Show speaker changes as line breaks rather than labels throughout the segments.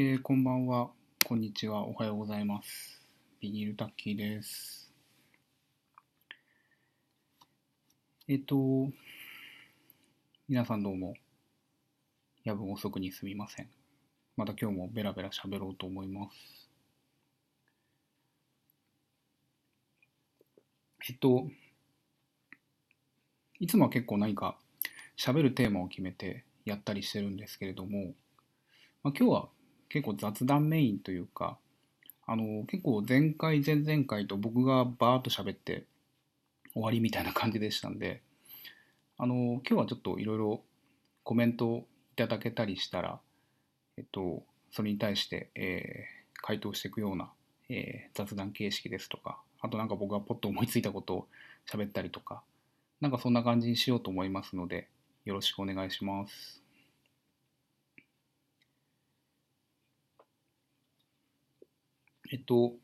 えーこんばんは、こんにちは、おはようございます。ビニールタッキーです。えっ、と、皆さんどうも、夜分遅くにすみません。また今日もベラベラ喋ろうと思います。えっと、いつもは結構何か喋るテーマを決めてやったりしてるんですけれども、まあ、今日は結構雑談メインというか、あの、結構前回、前々回と僕がバーッと喋って終わりみたいな感じでしたんで、あの、今日はちょっといろいろコメントをいただけたりしたら、えっと、それに対して、えー回答していくような、えー雑談形式ですとか、あとなんか僕がポッと思いついたことを喋ったりとか、なんかそんな感じにしようと思いますので、よろしくお願いします。えっと、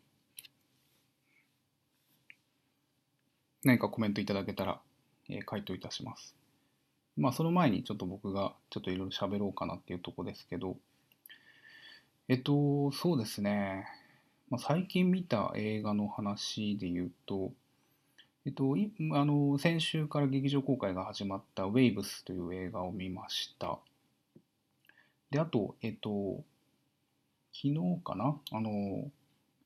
何かコメントいただけたら、えー回答いたします。まあ、その前にちょっと僕がちょっといろいろ喋ろうかなっていうとこですけど、えっと、そうですね。まあ、最近見た映画の話で言うと、えっと、いあの、先週から劇場公開が始まったウェイブスという映画を見ました。で、あと、えっと、昨日かな？あの、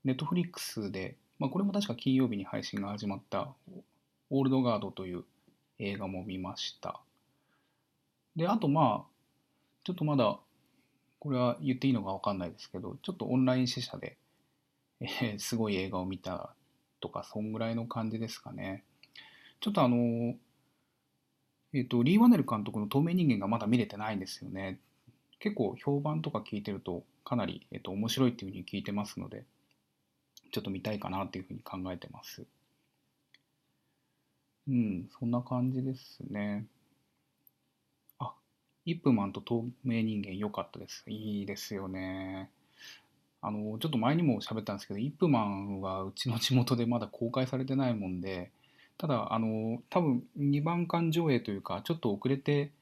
ネットフリックスで、まあ、これも確か金曜日に配信が始まった、オールドガードという映画も見ました。で、あとまあ、ちょっとまだ、これは言っていいのかわかんないですけど、ちょっとオンライン試写で、えーすごい映画を見たとか、そんぐらいの感じですかね。ちょっとあの、えっ、と、リー・ワネル監督の透明人間がまだ見れてないんですよね。結構評判とか聞いてると、かなり、えっと面白いっていうふうに聞いてますので、ちょっと見たいかなっていうふうに考えてます。うん、そんな感じですね。あ、イップマンと透明人間良かったです。いいですよね。あの、ちょっと前にも喋ったんですけど、イップマンはうちの地元でまだ公開されてないもんで、ただ、あの、多分2番館上映というか、ちょっと遅れて、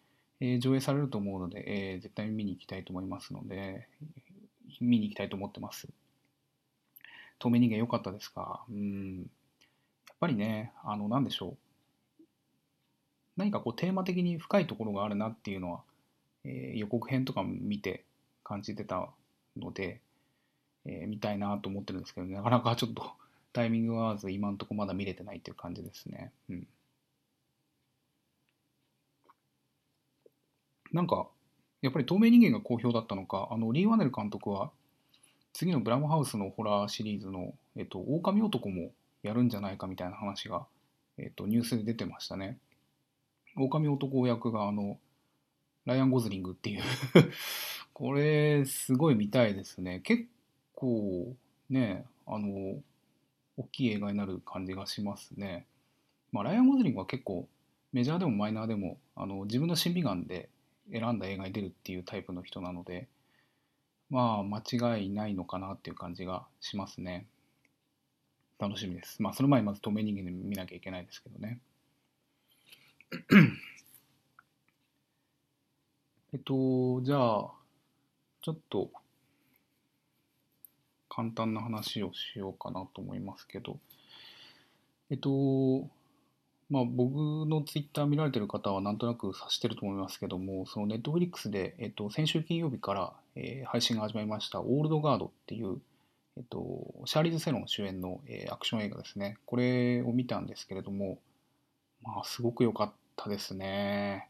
えー上映されると思うので、えー絶対見に行きたいと思いますので、見に行きたいと思ってます。透明人間良かったですか？うん。やっぱりね、あの、なんでしょう。何かこうテーマ的に深いところがあるなっていうのは、えー予告編とか見て感じてたので、えー見たいなと思ってるんですけど、なかなかちょっと タイミングが合わず今んとこまだ見れてないっていう感じですね。うん。なんか、やっぱり透明人間が好評だったのか、あの、リー・ワネル監督は、次のブラムハウスのホラーシリーズの、えっと、狼男もやるんじゃないかみたいな話が、えっと、ニュースで出てましたね。狼男役が、あの、ライアン・ゴズリングっていう これ、すごい見たいですね。結構、ね、あの、大きい映画になる感じがしますね。まあ、ライアン・ゴズリングは結構、メジャーでもマイナーでも、あの、自分の審美眼で選んだ映画に出るっていうタイプの人なので、まあ、間違いないのかなっていう感じがしますね。楽しみです。まあ、その前にまず透明人間で見なきゃいけないですけどね。えっと、じゃあ、ちょっと、簡単な話をしようかなと思いますけど、えっと、まあ、僕のツイッター見られてる方はなんとなく察してると思いますけども、そのネットフリックスで、えっと、先週金曜日から、えー配信が始まりました、オールドガードっていう、えっと、シャーリーズ・セロン主演の、えーアクション映画ですね。これを見たんですけれども、まあ、すごく良かったですね。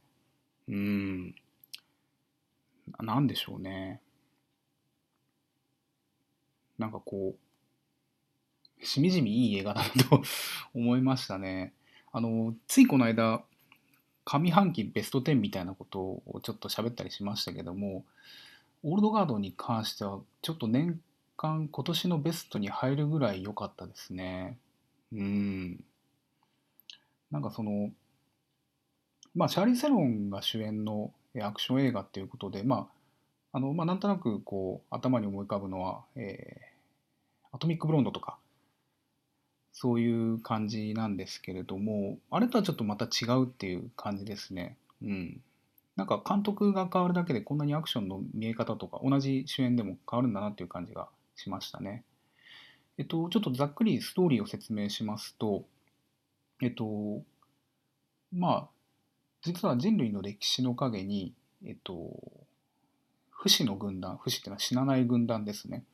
うん。なんでしょうね。なんかこう、しみじみいい映画だなと 思いましたね。あの、ついこの間、上半期ベスト10みたいなことをちょっと喋ったりしましたけども、オールドガードに関しては、ちょっと年間、今年のベストに入るぐらい良かったですね。うん。なんかその、まあ、シャーリー・セロンが主演のアクション映画っていうことで、まあ、あの、まあ、なんとなくこう、頭に思い浮かぶのは、えーアトミック・ブロンドとか、そういう感じなんですけれども、あれとはちょっとまた違うっていう感じですね。うん。なんか監督が変わるだけでこんなにアクションの見え方とか同じ主演でも変わるんだなっていう感じがしましたね。えっと、ちょっとざっくりストーリーを説明しますと、えっと、まあ、実は人類の歴史の陰に、えっと、不死の軍団、不死っていうのは死なない軍団ですね、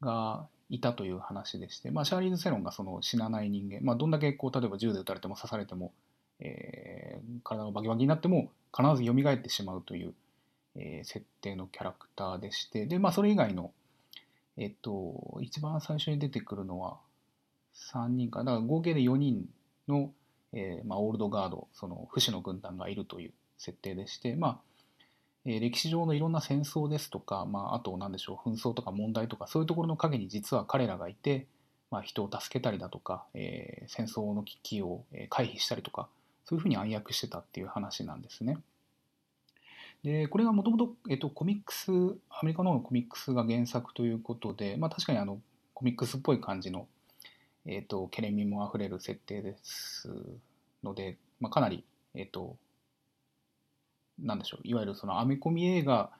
がいたという話でして、まあ、シャーリーズ・セロンがその死なない人間、まあ、どんだけこう例えば銃で撃たれても刺されても、えー、体がバキバキになっても必ず蘇ってしまうという、えー、設定のキャラクターでしてで、まあ、それ以外の、えっと、一番最初に出てくるのは3人かだから合計で4人の、えーまあ、オールドガードその不死の軍団がいるという設定でして、まあえー、歴史上のいろんな戦争ですとか、まあ、あと何でしょう紛争とか問題とかそういうところの陰に実は彼らがいて、まあ、人を助けたりだとか、えー、戦争の危機を回避したりとかそういうふうに暗躍してたっていう話なんですね。でこれがもともとコミックスアメリカの方のコミックスが原作ということで、まあ、確かにあのコミックスっぽい感じの、えーと、ケレミもあふれる設定ですので、まあ、かなり、えーと、なんでしょういわゆるそのアメコミ映画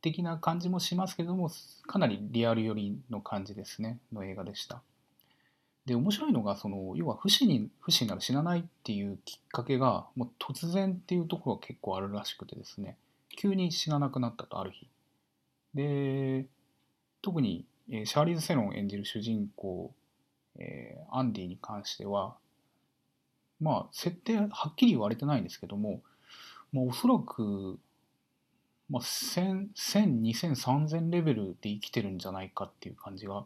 的な感じもしますけどもかなりリアル寄りの感じですねの映画でした。で面白いのがその要は不死に不死になる死なないっていうきっかけがもう突然っていうところが結構あるらしくてですね急に死ななくなったとある日で特に、え、シャーリーズ・セロン演じる主人公、えー、アンディに関してはまあ設定はっきり言われてないんですけども、まあ、おそらく、まあ、1000、2000、3000レベルで生きてるんじゃないかっていう感じが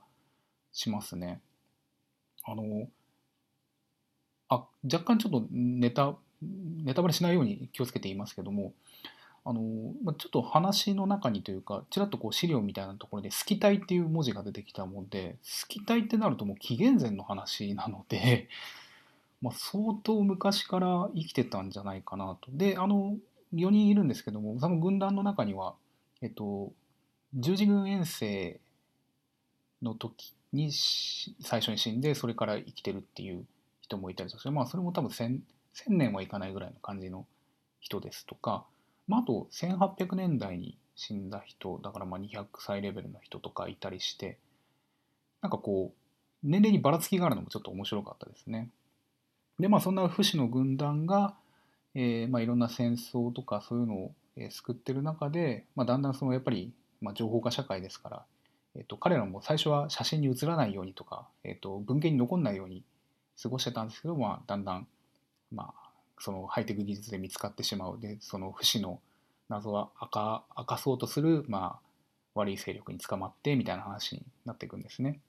しますね。あの、あ、若干ちょっとネタ、ネタバレしないように気をつけていますけども、あの、まあちょっと話の中にというか、ちらっとこう資料みたいなところで、スキタイっていう文字が出てきたもんで、スキタイってなるともう紀元前の話なので、まあ、相当昔から生きてたんじゃないかなと。で、あの、4人いるんですけども、その軍団の中には、えっと、十字軍遠征の時に最初に死んでそれから生きてるっていう人もいたりとかまあそれも多分 1000, 千年はいかないぐらいの感じの人ですとか、まあ、あと1800年代に死んだ人だからまあ200歳レベルの人とかいたりしてなんかこう年齢にばらつきがあるのもちょっと面白かったですね。でまあそんな不死の軍団が、えー、まあいろんな戦争とかそういうのを救ってる中で、まあ、だんだんそのやっぱり、まあ、情報化社会ですからえっと、彼らも最初は写真に写らないようにとか、えっと、文献に残んないように過ごしてたんですけど、まあ、だんだん、まあ、そのハイテク技術で見つかってしまうでその不死の謎は明か明かそうとする、まあ、悪い勢力に捕まってみたいな話になっていくんですね。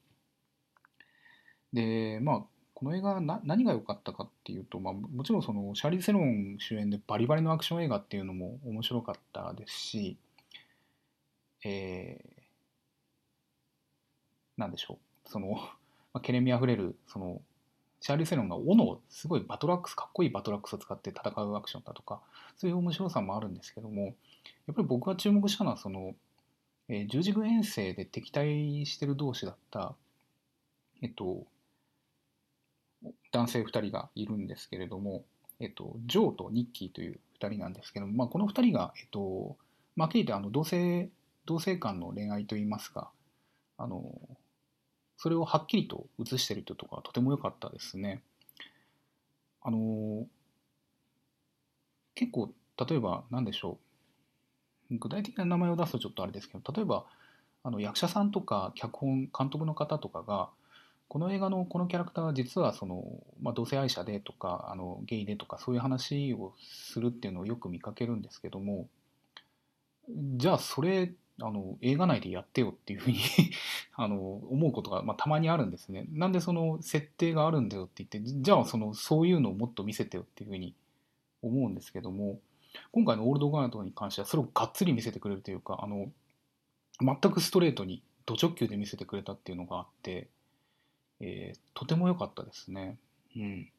でまあこの映画な何が良かったかっていうと、まあ、もちろんそのシャーリーズ・セロン主演でバリバリのアクション映画っていうのも面白かったですし、えーなんでしょう、その、まあ、ケレミあふれる、その、シャーリーズ・セロンが斧をすごいバトルアックス、かっこいいバトルアックスを使って戦うアクションだとか、そういう面白さもあるんですけども、やっぱり僕が注目したのは、その、えー、十字軍遠征で敵対してる同士だった、えっと、男性2人がいるんですけれども、えっと、ジョーとニッキーという2人なんですけども、まあ、この2人が、えっと、まあ、聞いてあの同性同性間の恋愛といいますか、あのそれをはっきりと映してるというところがとても良かったですね。あの結構例えば何でしょう具体的な名前を出すとちょっとあれですけど例えばあの役者さんとか脚本監督の方とかがこの映画のこのキャラクターは実はその、まあ、同性愛者でとかあのゲイでとかそういう話をするっていうのをよく見かけるんですけどもじゃあそれあの映画内でやってよっていうふうに あの思うことが、まあ、たまにあるんですね。なんでその設定があるんだよって言ってじゃあそのそういうのをもっと見せてよっていうふうに思うんですけども今回のオールドガードに関してはそれをがっつり見せてくれるというかあの全くストレートにド直球で見せてくれたっていうのがあって、えー、とても良かったですね。うん、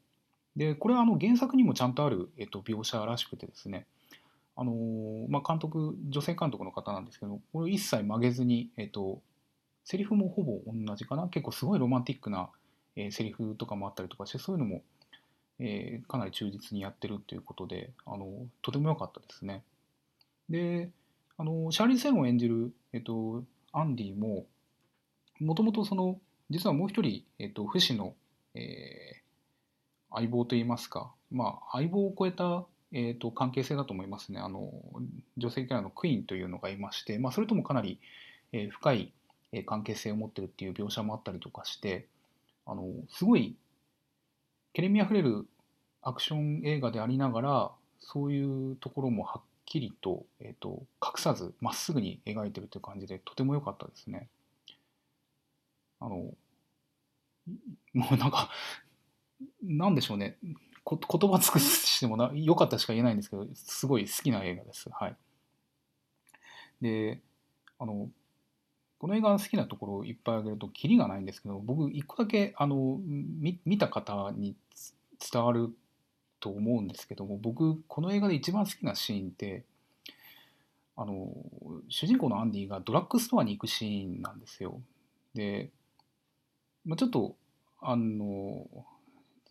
でこれはあの原作にもちゃんとある、えっと、描写らしくてですねあのー、まあ、監督女性監督の方なんですけどこれ一切曲げずに、えっ、とセリフもほぼ同じかな結構すごいロマンティックな、えー、セリフとかもあったりとかしてそういうのも、えーかなり忠実にやってるっていうことであのとても良かったですね。であのシャーリー・セロンを演じる、えっと、アンディももともとその実はもう一人、えっと、不死の、えー相棒といいますか、まあ、相棒を超えた、えっと、関係性だと思いますねあの女性キャラのクイーンというのがいまして、まあ、それともかなり、えー深い関係性を持ってるっていう描写もあったりとかしてあのすごいけれみあふれるアクション映画でありながらそういうところもはっきりと,、えー、と隠さずまっすぐに描いてるという感じでとても良かったですね。あのもうなんかなんでしょうねこ言葉尽くしてもな良かったしか言えないんですけどすごい好きな映画です。はい、であのこの映画の好きなところをいっぱい挙げるとキリがないんですけど僕一個だけあの見見た方に伝わると思うんですけども僕この映画で一番好きなシーンってあの主人公のアンディがドラッグストアに行くシーンなんですよ。で、まあ、ちょっとあの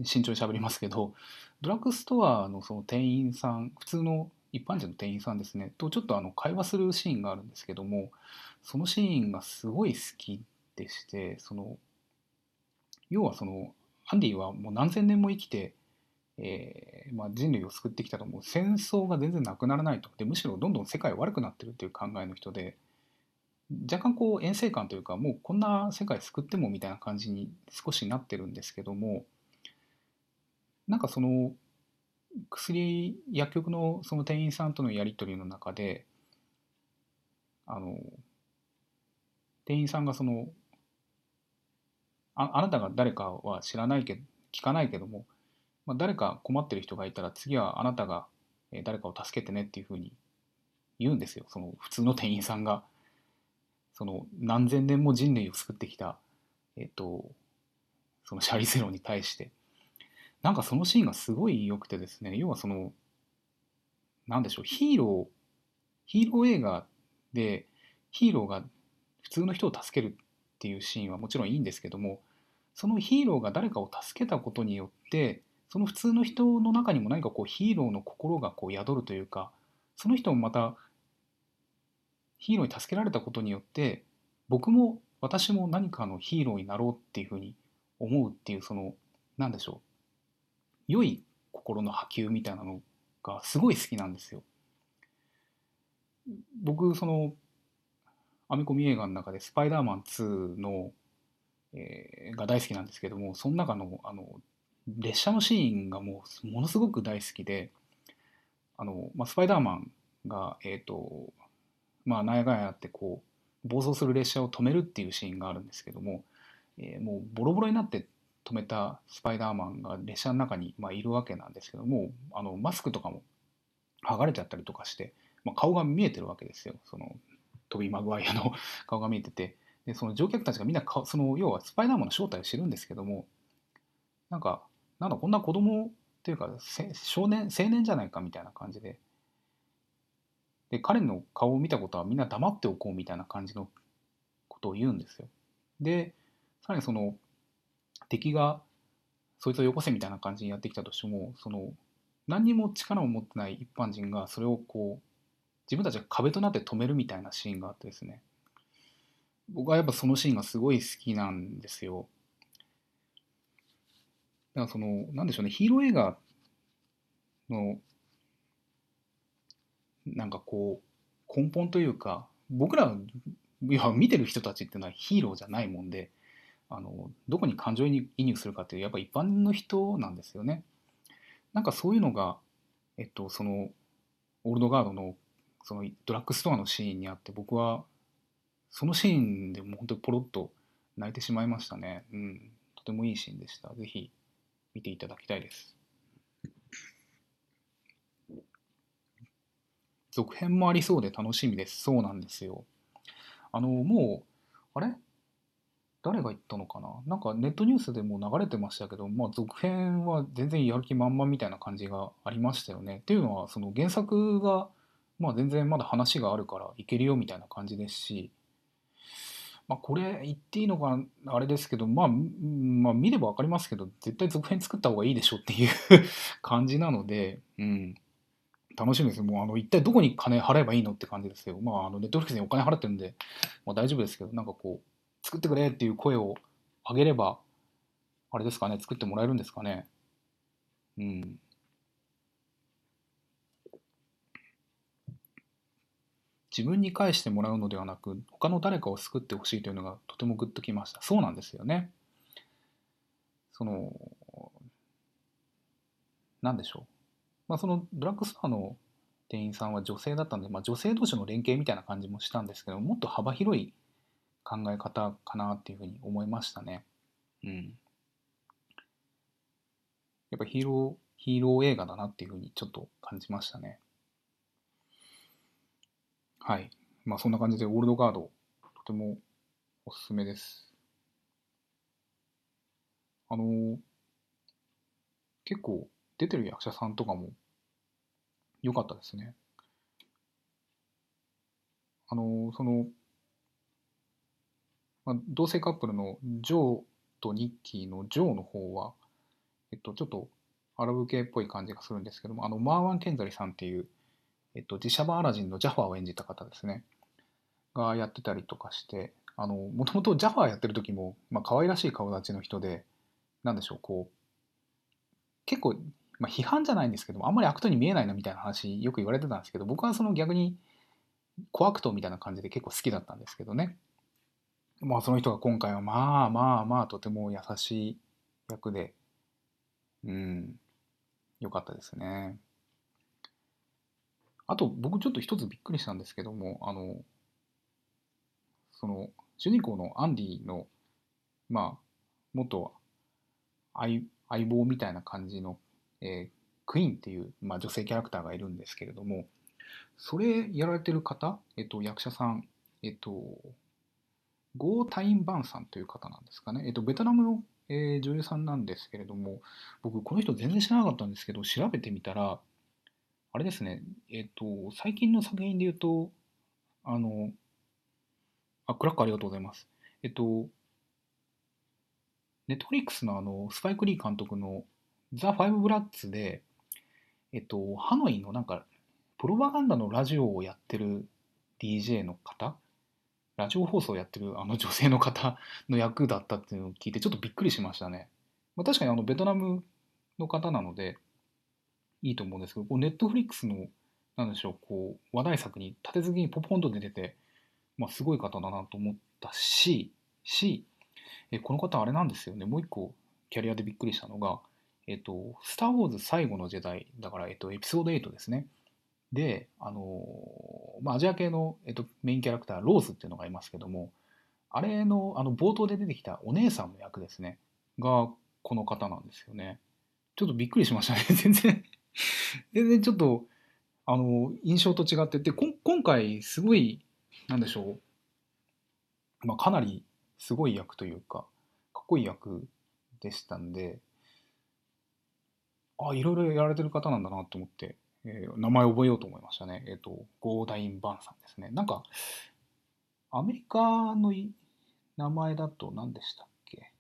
慎重に喋りますけどドラッグストアのその店員さん普通の一般人の店員さんですねとちょっとあの会話するシーンがあるんですけどもそのシーンがすごい好きでしてその要はそのアンディはもう何千年も生きて、えーまあ、人類を救ってきたともう戦争が全然なくならないと。でむしろどんどん世界悪くなってるっていう考えの人で若干こう遠征感というかもうこんな世界救ってもみたいな感じに少しなってるんですけどもなんかその薬薬局のその店員さんとのやり取りの中であの店員さんがそのああなたが誰かは知らないけど聞かないけども、まあ、誰か困ってる人がいたら次はあなたが誰かを助けてねっていうふうに言うんですよ。その普通の店員さんが。その何千年も人類を救ってきたえっ、とそのシャリゼロに対して。なんかそのシーンがすごい良くてですね要はそのなんでしょうヒーローヒーロー映画でヒーローが普通の人を助けるっていうシーンはもちろんいいんですけどもそのヒーローが誰かを助けたことによってその普通の人の中にも何かこうヒーローの心がこう宿るというかその人もまたヒーローに助けられたことによって僕も私も何かのヒーローになろうっていうふうに思うっていうその何でしょう良い心の波及みたいなのがすごい好きなんですよ。僕そのアメコミ映画の中で「スパイダーマン2の」えーが大好きなんですけどもその中のあの列車のシーンがもうものすごく大好きであの、まあ、スパイダーマンがえっ、とまあ何やかんやってこう暴走する列車を止めるっていうシーンがあるんですけども、えーもうボロボロになって止めたスパイダーマンが列車の中に、まあ、いるわけなんですけどもあのマスクとかも剥がれちゃったりとかして、まあ、顔が見えてるわけですよ。そのトビー・マグワイアの 顔が見えてて。でその乗客たちがみんな顔その要はスパイダーマンの正体を知るんですけどもなんかなんだこんな子供っていうか少年青年じゃないかみたいな感じでで彼の顔を見たことはみんな黙っておこうみたいな感じのことを言うんですよ。でさらにその敵がそいつをよこせみたいな感じにやってきたとしてもその何にも力を持ってない一般人がそれをこう自分たちが壁となって止めるみたいなシーンがあってですね。僕はやっぱそのシーンがすごい好きなんですよ。だからそのなんでしょうねヒーロー映画のなんかこう根本というか僕らいや見てる人たちっていうのはヒーローじゃないもんであのどこに感情移入するかっていうやっぱ一般の人なんですよね。なんかそういうのが、えっと、そのオールドガードのそのドラッグストアのシーンにあって僕はそのシーンでもう本当にポロッと泣いてしまいましたね。うん、とてもいいシーンでした。ぜひ見ていただきたいです。続編もありそうで楽しみです。そうなんですよ。あの、もう、あれ？誰が言ったのかな？なんかネットニュースでも流れてましたけど、まあ、続編は全然やる気満々みたいな感じがありましたよね。っていうのはその原作が、まあ、全然まだ話があるからいけるよみたいな感じですしまあ、これ言っていいのかあれですけど、まあ、まあ、見れば分かりますけど、絶対続編作った方がいいでしょっていう 感じなので、うん。楽しみです。もう、あの、一体どこに金払えばいいのって感じですよ。まあ、あの、ネットフリックスにお金払ってるんで、まあ大丈夫ですけど、なんかこう、作ってくれっていう声を上げれば、あれですかね、作ってもらえるんですかね。うん。自分に返してもらうのではなく他の誰かを救ってほしいというのがとてもグッときましたそうなんですよねその何でしょうまあそのドラッグストアの店員さんは女性だったんで、まあ、女性同士の連携みたいな感じもしたんですけどもっと幅広い考え方かなっていうふうに思いましたねうんやっぱヒーローヒーロー映画だなっていうふうにちょっと感じましたねはい。まあそんな感じでオールドガード、とてもおすすめです。あの、結構出てる役者さんとかも良かったですね。あの、その、まあ、同性カップルのジョーとニッキーのジョーの方は、えっと、ちょっとアラブ系っぽい感じがするんですけども、あの、マーワン・ケンザリさんっていう、えっと、自社版アラジンのジャファーを演じた方ですね、がやってたりとかして、あの、もともとジャファーやってる時も、まあ、可愛らしい顔立ちの人で、なんでしょう、こう、結構、まあ、批判じゃないんですけども、あんまり悪党に見えないなみたいな話、よく言われてたんですけど、僕はその逆に、小悪党みたいな感じで結構好きだったんですけどね。まあ、その人が今回は、まあまあまあ、とても優しい役で、うん、よかったですね。あと僕ちょっと一つびっくりしたんですけどもあのその主人公のアンディのまあ元相相棒みたいな感じの、えー、クイーンっていう、まあ、女性キャラクターがいるんですけれどもそれやられてる方、えっと、役者さん、えっと、ゴー・タイン・バンさんという方なんですかね、えっと、ベトナムの、えー、女優さんなんですけれども僕この人全然知らなかったんですけど調べてみたらあれですね、えっ、と、最近の作品で言うと、あの、あ、クラックありがとうございます。えっと、ネットフリックスのあの、スパイク・リー監督のザ・ファイブ・ブラッツで、えっと、ハノイのなんか、プロパガンダのラジオをやってる DJ の方ラジオ放送をやってるあの女性の方の役だったっていうのを聞いてちょっとびっくりしましたね。まあ、確かにあのベトナムの方なので、いいと思うんですけど、ネットフリックスの、なんでしょう、こう、話題作に立て続けにポポンと出てて、まあ、すごい方だなと思ったし、し、えこの方あれなんですよね、もう一個キャリアでびっくりしたのが、えっと、スター・ウォーズ最後の時代、だから、えっと、エピソード8ですね。で、あのまあ、アジア系の、えっと、メインキャラクター、ローズっていうのがいますけども、あれの、あの、冒頭で出てきたお姉さんの役ですね、が、この方なんですよね。ちょっとびっくりしましたね。全然全然ちょっと、あの、印象と違ってて、今回すごい、なんでしょう、まあ、かなりすごい役というか、かっこいい役でしたんで、あ、いろいろやられてる方なんだなと思って、えー、名前覚えようと思いましたね。えっ、ー、と、ゴーダイン・バンさんですね。なんか、アメリカの名前だと何でしたっけ？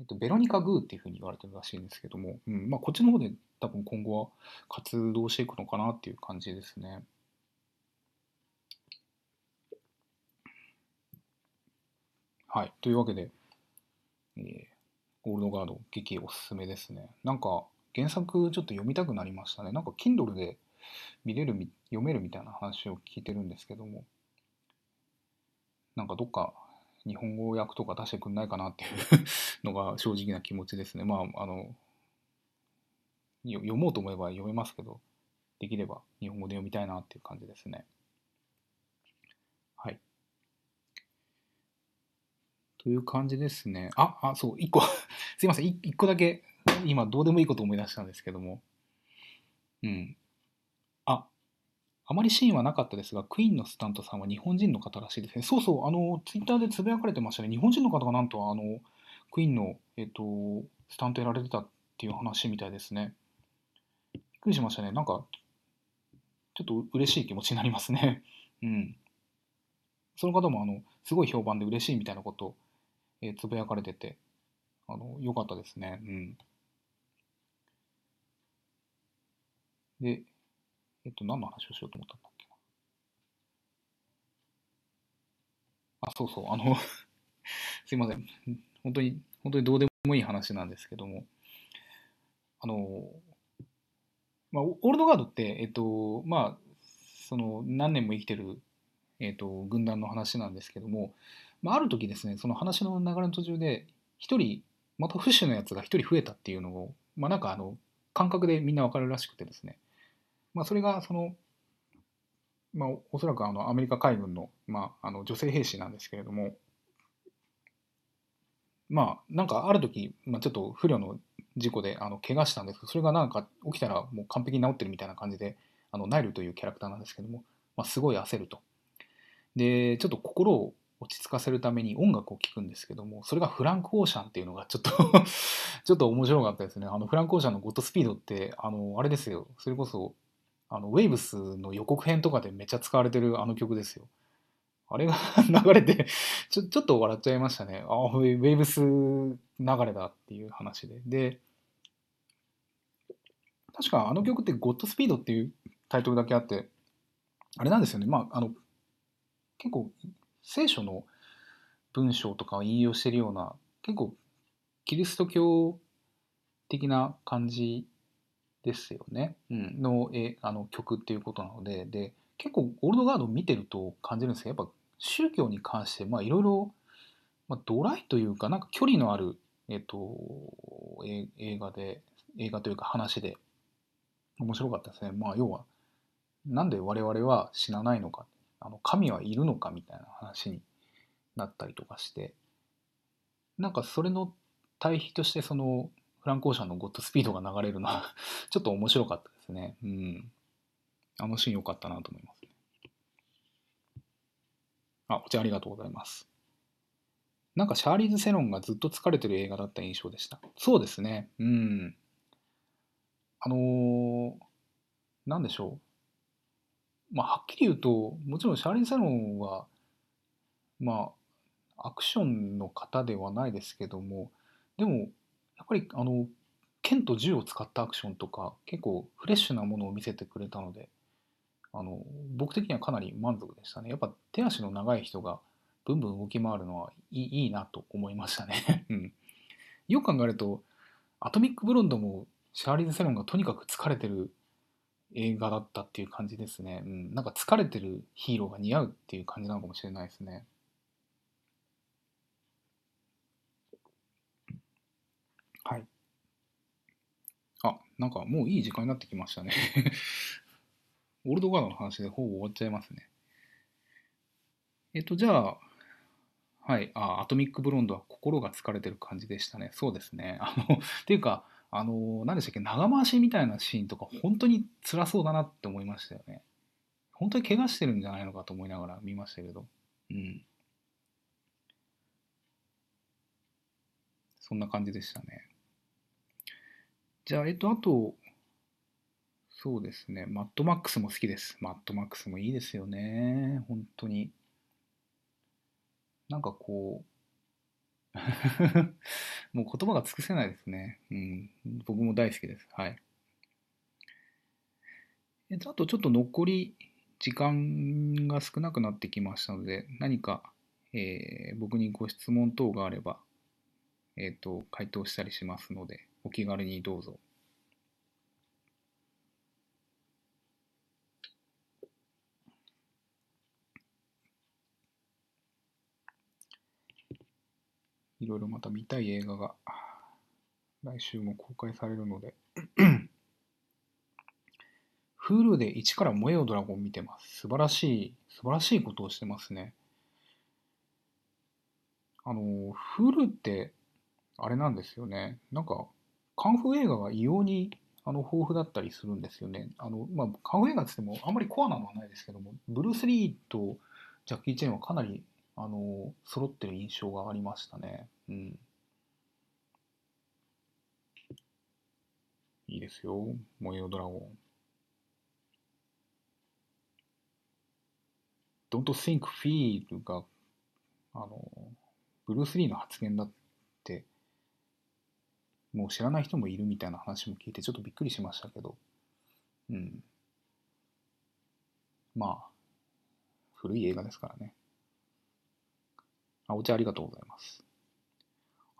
えっと、ベロニカ・グーっていうふうに言われてるらしいんですけども、うんまあ、こっちの方で多分今後は活動していくのかなっていう感じですね。はい。というわけで、えー、ゴールドガード、劇おすすめですね。なんか、原作ちょっと読みたくなりましたね。なんか、Kindle で見れる、読めるみたいな話を聞いてるんですけども、なんかどっか日本語訳とか出してくんないかなっていうのが正直な気持ちですね。まあ、あの、読もうと思えば読めますけど、できれば日本語で読みたいなっていう感じですね。はい。という感じですね。あ、あ、そう、一個 すいません、一個だけ、今どうでもいいこと思い出したんですけども、うん。ああまりシーンはなかったですが、クイーンのスタントさんは日本人の方らしいですね。そうそう、あの、ツイッターでつぶやかれてましたね。日本人の方がなんと、あの、クイーンの、えっと、スタントやられてたっていう話みたいですね。びっくりしましたね。なんか、ちょっと嬉しい気持ちになりますね。うん。その方もあのすごい評判で嬉しいみたいなことを、えーつぶやかれててあの良かったですね。うん。で、えっと、何の話をしようと思ったんだっけな。あ、そうそう、あの すいません。本当に、本当にどうでもいい話なんですけども、あの、まあ、オールドガードって、えっと、まあ、その何年も生きてる、えっと、軍団の話なんですけども、まあ、ある時ですね、その話の流れの途中で、一人、またフッシュのやつが一人増えたっていうのを、まあ、なんかあの、感覚でみんなわかるらしくてですね、まあ、それがその、まあ、おそらくあのアメリカ海軍の,、まあ、あの女性兵士なんですけれども、まあ、なんかある時、まあ、ちょっと不慮の事故であの怪我したんですけど、それがなんか起きたらもう完璧に治ってるみたいな感じで、あのナイルというキャラクターなんですけども、まあ、すごい焦ると。で、ちょっと心を落ち着かせるために音楽を聴くんですけども、それがフランク・オーシャンっていうのがちょっと ちょっと面白かったですね。あのフランク・オーシャンのゴッドスピードって、あの、あれですよ、それこそ、あの、ウェイブスの予告編とかでめっちゃ使われてるあの曲ですよ。あれが 流れてちょ、ちょっと笑っちゃいましたね。あウェウェイブス流れだっていう話で。で、確かあの曲ってゴッドスピードっていうタイトルだけあって、あれなんですよね。まあ、あの、結構聖書の文章とかを引用してるような、結構キリスト教的な感じですよね。うん、のえあの曲っていうことなので、で、結構オールドガードを見てると感じるんですけど、やっぱ宗教に関して、まあいろいろ、まあ、ドライというか、なんか距離のある、えっと、え映画で、映画というか話で面白かったですね。まあ要は、なんで我々は死なないのか、あの神はいるのかみたいな話になったりとかして、なんかそれの対比としてそのフランク・オーシャンのゴッドスピードが流れるのは ちょっと面白かったですね。うん。あのシーン良かったなと思いますね。あ、お茶ありがとうございます。なんかシャーリーズ・セロンがずっと疲れてる映画だった印象でした。そうですね。うん。あのーなんでしょう。まあ、はっきり言うと、もちろんシャーリーズ・セロンは、まあ、アクションの方ではないですけども、でも、やっぱり、あの、剣と銃を使ったアクションとか、結構フレッシュなものを見せてくれたので、あの、僕的にはかなり満足でしたね。やっぱ手足の長い人がブンブン動き回るのはいいいいなと思いましたね。うん。よく考えると、アトミック・ブロンドもシャーリーズ・セロンがとにかく疲れてる映画だったっていう感じですね。うん。なんか疲れてるヒーローが似合うっていう感じなのかもしれないですね。はい。あ、なんかもういい時間になってきましたね。オールドガードの話でほぼ終わっちゃいますね。えっと、じゃあ、はい、あ、アトミック・ブロンドは心が疲れてる感じでしたね。そうですね。あの、っていうか、あの、何でしたっけ、長回しみたいなシーンとか、本当に辛そうだなって思いましたよね。本当に怪我してるんじゃないのかと思いながら見ましたけど。うん。そんな感じでしたね。じゃあ、えっと、あと、そうですね。マッドマックスも好きです。マッドマックスもいいですよね。本当に。なんかこう、もう言葉が尽くせないですね。うん。僕も大好きです。はい。えっと、あとちょっと残り時間が少なくなってきましたので、何か、えー僕にご質問等があれば、えっと、回答したりしますので、お気軽にどうぞ。いろいろまた見たい映画が来週も公開されるので Hulu で一から燃えよドラゴン見てます。素晴らしい、素晴らしいことをしてますね。あの、Hulu って、あれなんですよね。なんか、カンフー映画が異様にあの豊富だったりするんですよね。あの、まあ、カンフー映画って言ってもあんまりコアなのはないですけども、ブルース・リーとジャッキー・チェーンはかなり、あの、揃ってる印象がありましたね。うん。いいですよ。燃えよドラゴン。Don't think feel が、あの、ブルース・リーの発言だって、もう知らない人もいるみたいな話も聞いてちょっとびっくりしましたけど、うん。まあ、古い映画ですからね。あ、お茶ありがとうございます。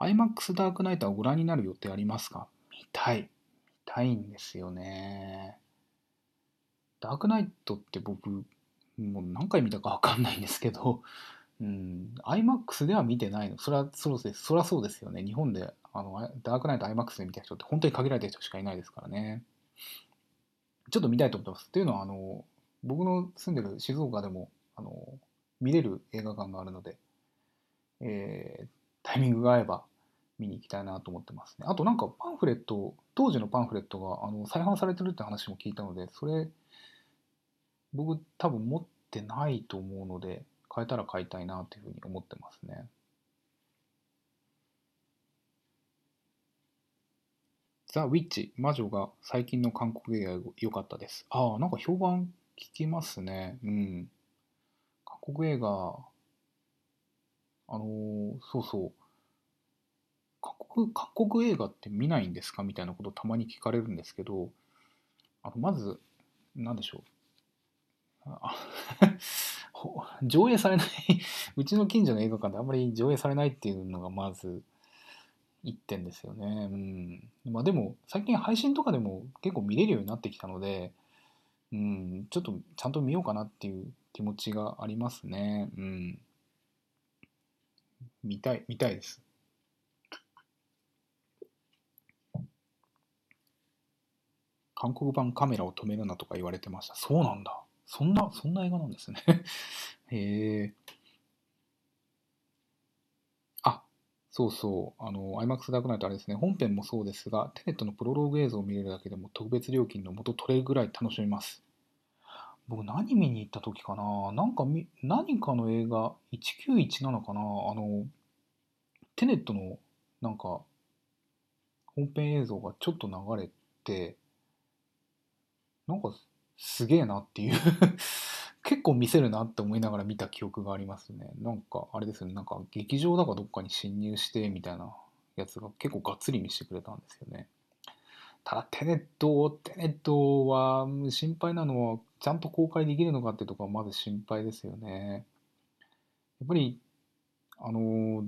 IMAX ダークナイトはご覧になる予定ありますか？見たい。見たいんですよね。ダークナイトって僕、もう何回見たかわかんないんですけど、うん、IMAX では見てないの。それはそうです。そりゃそうですよね。日本であのダークナイト IMAX で見た人って本当に限られた人しかいないですからね。ちょっと見たいと思ってます。っていうのは、あの、僕の住んでる静岡でも、あの、見れる映画館があるので、えータイミングが合えば見に行きたいなと思ってますね。あとなんかパンフレット、当時のパンフレットがあの再販されてるって話も聞いたので、それ、僕多分持ってないと思うので、買えたら買いたいなというふうに思ってますね。ザ・ウィッチ、魔女が最近の韓国映画良かったです。ああ、なんか評判聞きますね。うん。韓国映画、あのーそうそう。韓国、韓国映画って見ないんですかみたいなことたまに聞かれるんですけど、あのまず、なんでしょう。上映されない うちの近所の映画館であんまり上映されないっていうのがまず一点ですよね。うん。まあでも、最近配信とかでも結構見れるようになってきたので、うん、ちょっとちゃんと見ようかなっていう気持ちがありますね。うん。見たい、見たいです。韓国版カメラを止めるなとか言われてました。そうなんだ。そんな、そんな映画なんですね。へえ。あ、そうそう。あの、IMAX ダークナイトあれですね。本編もそうですが、テネットのプロローグ映像を見れるだけでも特別料金の元取れるぐらい楽しめます？僕何見に行った時かな？なんかみ、何かの映画、1917かな？あの、テネットのなんか、本編映像がちょっと流れて、なんかすげえなっていう 結構見せるなって思いながら見た記憶がありますね。なんかあれですよね、なんか劇場だかどっかに侵入してみたいなやつが結構がっつり見せてくれたんですよね。ただテネット、テネットは心配なのはちゃんと公開できるのかってとこはまず心配ですよね。やっぱり、あの、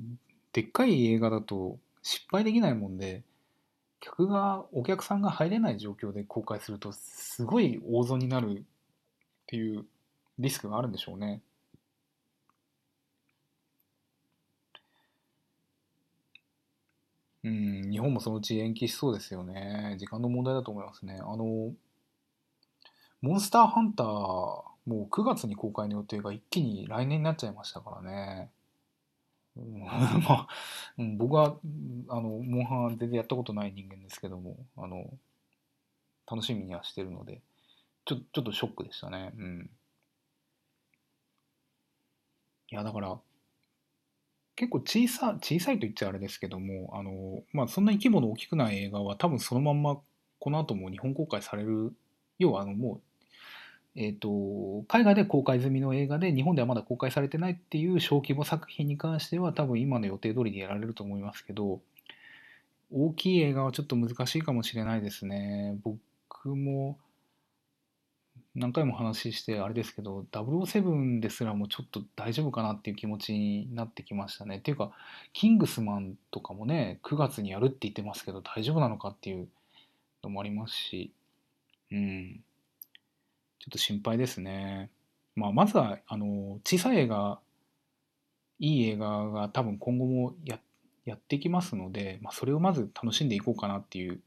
でっかい映画だと失敗できないもんで、客が、お客さんが入れない状況で公開すると、すごい大損になるっていうリスクがあるんでしょうね。うん、日本もそのうち延期しそうですよね。時間の問題だと思いますね。あの、モンスターハンター、もう9月に公開の予定が一気に来年になっちゃいましたからね。まあ、僕は、あの、モンハン全然やったことない人間ですけども、あの、楽しみにはしてるので、ちょ、ちょっとショックでしたね。うん。いや、だから、結構小さ、小さいと言っちゃあれですけども、あの、まあ、そんなに規模の大きくない映画は多分そのまんまこの後も日本公開される、要はあのもう、えっと、海外で公開済みの映画で日本ではまだ公開されてないっていう小規模作品に関しては多分今の予定通りでやられると思いますけど、大きい映画はちょっと難しいかもしれないですね。僕も何回も話してあれですけど、007ですらもちょっと大丈夫かなっていう気持ちになってきましたね。っていうか、キングスマンとかもね、9月にやるって言ってますけど、大丈夫なのかっていうのもありますし、うん。ちょっと心配ですね。まあ、まずは、あの、小さい映画、いい映画が多分今後もや、やってきますので、まあ、それをまず楽しんでいこうかなっていう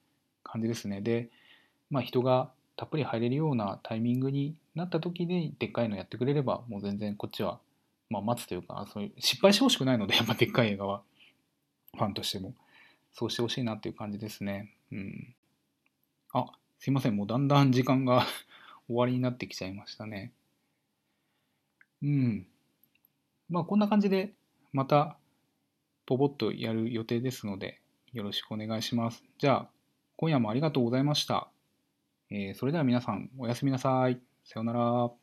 感じですね。で、まあ、人がたっぷり入れるようなタイミングになった時に、でっかいのやってくれれば、もう全然こっちは、まあ、待つというか、そういう失敗してほしくないので、やっぱでっかい映画は、ファンとしても、そうしてほしいなっていう感じですね。うん。あ、すいません。もうだんだん時間が終わりになってきちゃいましたね。うん。まあこんな感じでまたポボッとやる予定ですのでよろしくお願いします。じゃあ今夜もありがとうございました。えーそれでは皆さんおやすみなさい。さようなら。